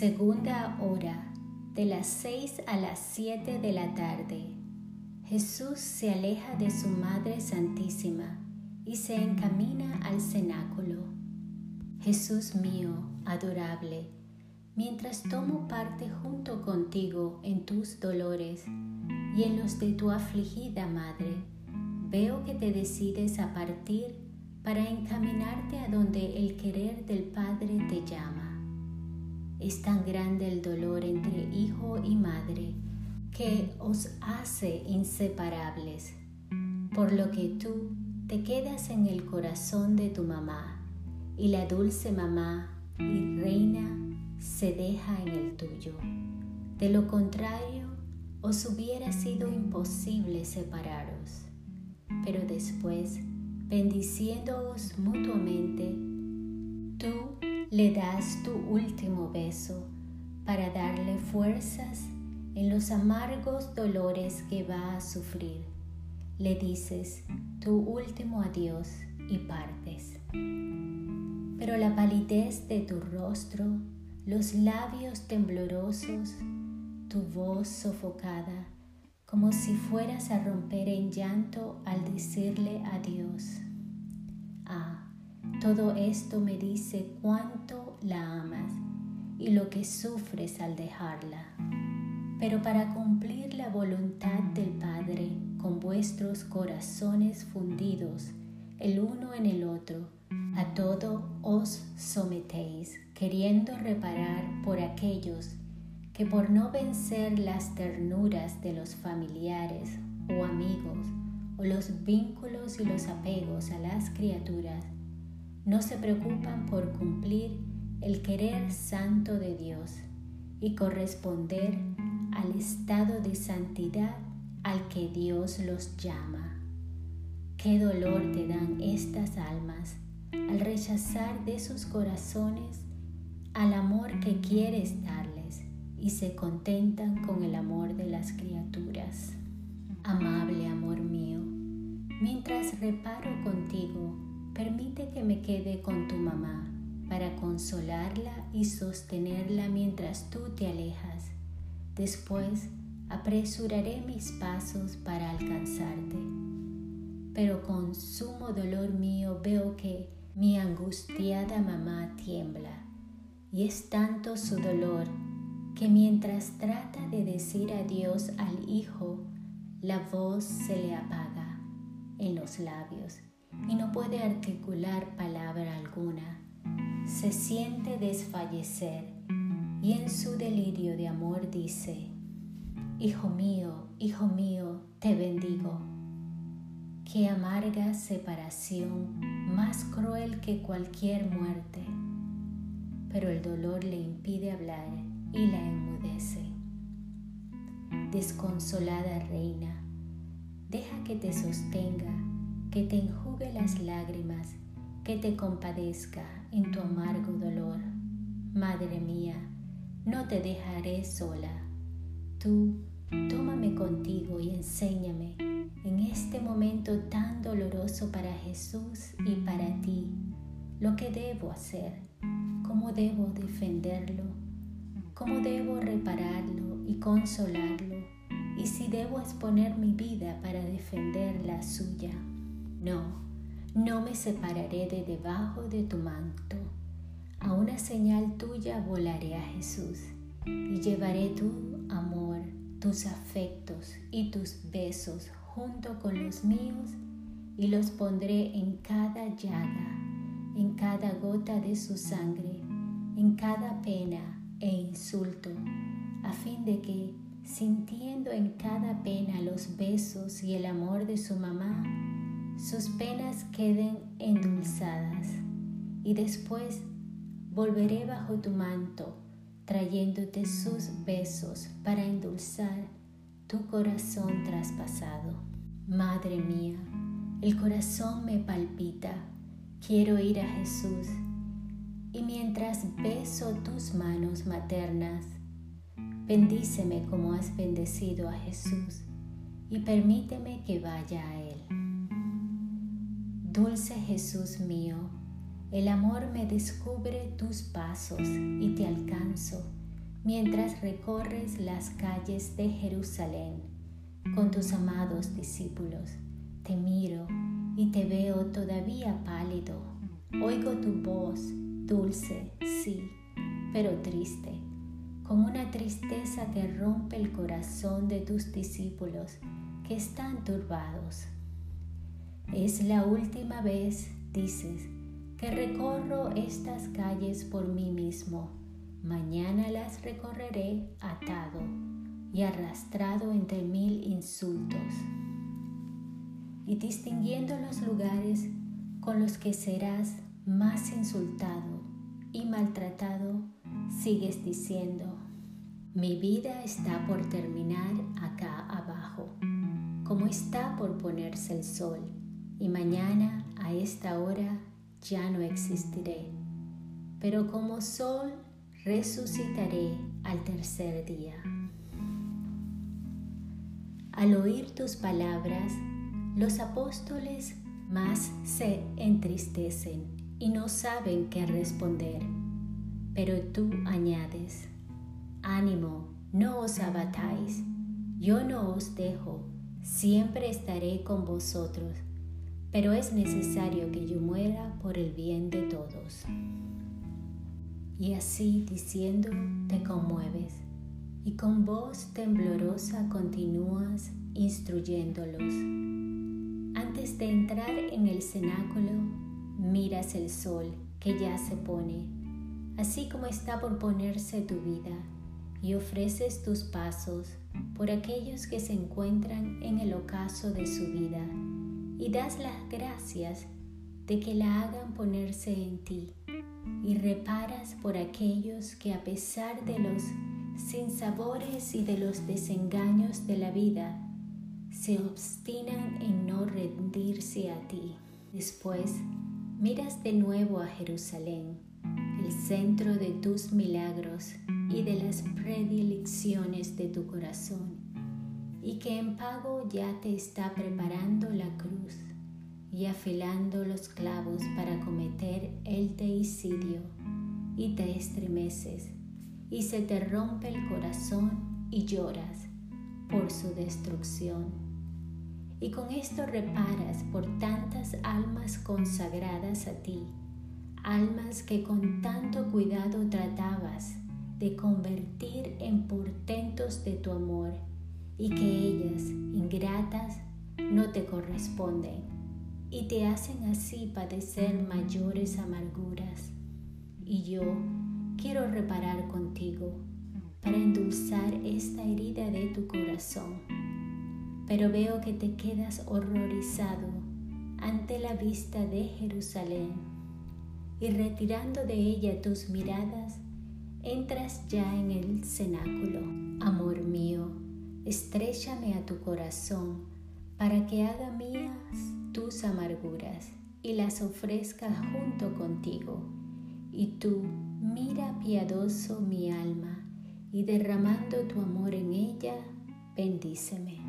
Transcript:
Segunda hora, de las seis a las siete de la tarde. Jesús se aleja de su Madre Santísima y se encamina al cenáculo. Jesús mío, adorable, mientras tomo parte junto contigo en tus dolores y en los de tu afligida Madre, veo que te decides a partir para encaminarte a donde el querer del Padre te llama. Es tan grande el dolor entre hijo y madre que os hace inseparables, por lo que tú te quedas en el corazón de tu mamá y la dulce mamá y reina se deja en el tuyo. De lo contrario, os hubiera sido imposible separaros. Pero después, bendiciéndoos mutuamente, tú le das tu último beso para darle fuerzas en los amargos dolores que va a sufrir. Le dices tu último adiós y partes. Pero la palidez de tu rostro, los labios temblorosos, tu voz sofocada, como si fueras a romper en llanto al decirle adiós. Ah, todo esto me dice cuánto la amas y lo que sufres al dejarla. Pero para cumplir la voluntad del Padre con vuestros corazones fundidos el uno en el otro, a todo os sometéis, queriendo reparar por aquellos que por no vencer las ternuras de los familiares o amigos o los vínculos y los apegos a las criaturas, no se preocupan por cumplir el querer santo de Dios y corresponder al estado de santidad al que Dios los llama. Qué dolor te dan estas almas al rechazar de sus corazones al amor que quieres darles y se contentan con el amor de las criaturas. Amable amor mío, mientras reparo contigo, Permite que me quede con tu mamá para consolarla y sostenerla mientras tú te alejas. Después apresuraré mis pasos para alcanzarte. Pero con sumo dolor mío veo que mi angustiada mamá tiembla y es tanto su dolor que mientras trata de decir adiós al hijo, la voz se le apaga en los labios y no puede articular palabra alguna. Se siente desfallecer y en su delirio de amor dice, Hijo mío, hijo mío, te bendigo. Qué amarga separación, más cruel que cualquier muerte. Pero el dolor le impide hablar y la enmudece. Desconsolada reina, deja que te sostenga que te enjugue las lágrimas, que te compadezca en tu amargo dolor. Madre mía, no te dejaré sola. Tú, tómame contigo y enséñame en este momento tan doloroso para Jesús y para ti lo que debo hacer, cómo debo defenderlo, cómo debo repararlo y consolarlo, y si debo exponer mi vida para defender la suya. No, no me separaré de debajo de tu manto. A una señal tuya volaré a Jesús y llevaré tu amor, tus afectos y tus besos junto con los míos y los pondré en cada llaga, en cada gota de su sangre, en cada pena e insulto, a fin de que, sintiendo en cada pena los besos y el amor de su mamá, sus penas queden endulzadas y después volveré bajo tu manto trayéndote sus besos para endulzar tu corazón traspasado. Madre mía, el corazón me palpita, quiero ir a Jesús y mientras beso tus manos maternas, bendíceme como has bendecido a Jesús y permíteme que vaya a Él. Dulce Jesús mío, el amor me descubre tus pasos y te alcanzo mientras recorres las calles de Jerusalén con tus amados discípulos. Te miro y te veo todavía pálido. Oigo tu voz, dulce, sí, pero triste, con una tristeza que rompe el corazón de tus discípulos que están turbados. Es la última vez, dices, que recorro estas calles por mí mismo. Mañana las recorreré atado y arrastrado entre mil insultos y distinguiendo los lugares con los que serás más insultado y maltratado, sigues diciendo, mi vida está por terminar acá abajo, como está por ponerse el sol, y mañana a esta hora ya no existiré, pero como sol resucitaré al tercer día. Al oír tus palabras, los apóstoles más se entristecen y no saben qué responder. Pero tú añades, ánimo, no os abatáis, yo no os dejo, siempre estaré con vosotros, pero es necesario que yo muera por el bien de todos. Y así diciendo, te conmueves y con voz temblorosa continúas instruyéndolos. Antes de entrar en el cenáculo, miras el sol que ya se pone, así como está por ponerse tu vida, y ofreces tus pasos por aquellos que se encuentran en el ocaso de su vida, y das las gracias de que la hagan ponerse en ti, y reparas por aquellos que a pesar de los sinsabores y de los desengaños de la vida, se obstinan en no rendirse a ti. Después miras de nuevo a Jerusalén, el centro de tus milagros y de las predilecciones de tu corazón, y que en pago ya te está preparando la cruz y afilando los clavos para cometer el teicidio, y te estremeces y se te rompe el corazón y lloras por su destrucción. Y con esto reparas por tantas almas consagradas a ti, almas que con tanto cuidado tratabas de convertir en portentos de tu amor y que ellas, ingratas, no te corresponden y te hacen así padecer mayores amarguras. Y yo, quiero reparar contigo para endulzar esta herida de tu corazón. Pero veo que te quedas horrorizado ante la vista de Jerusalén y retirando de ella tus miradas, entras ya en el cenáculo. Amor mío, estrechame a tu corazón para que haga mías tus amarguras y las ofrezca junto contigo. Y tú, Mira piadoso mi alma y derramando tu amor en ella, bendíceme.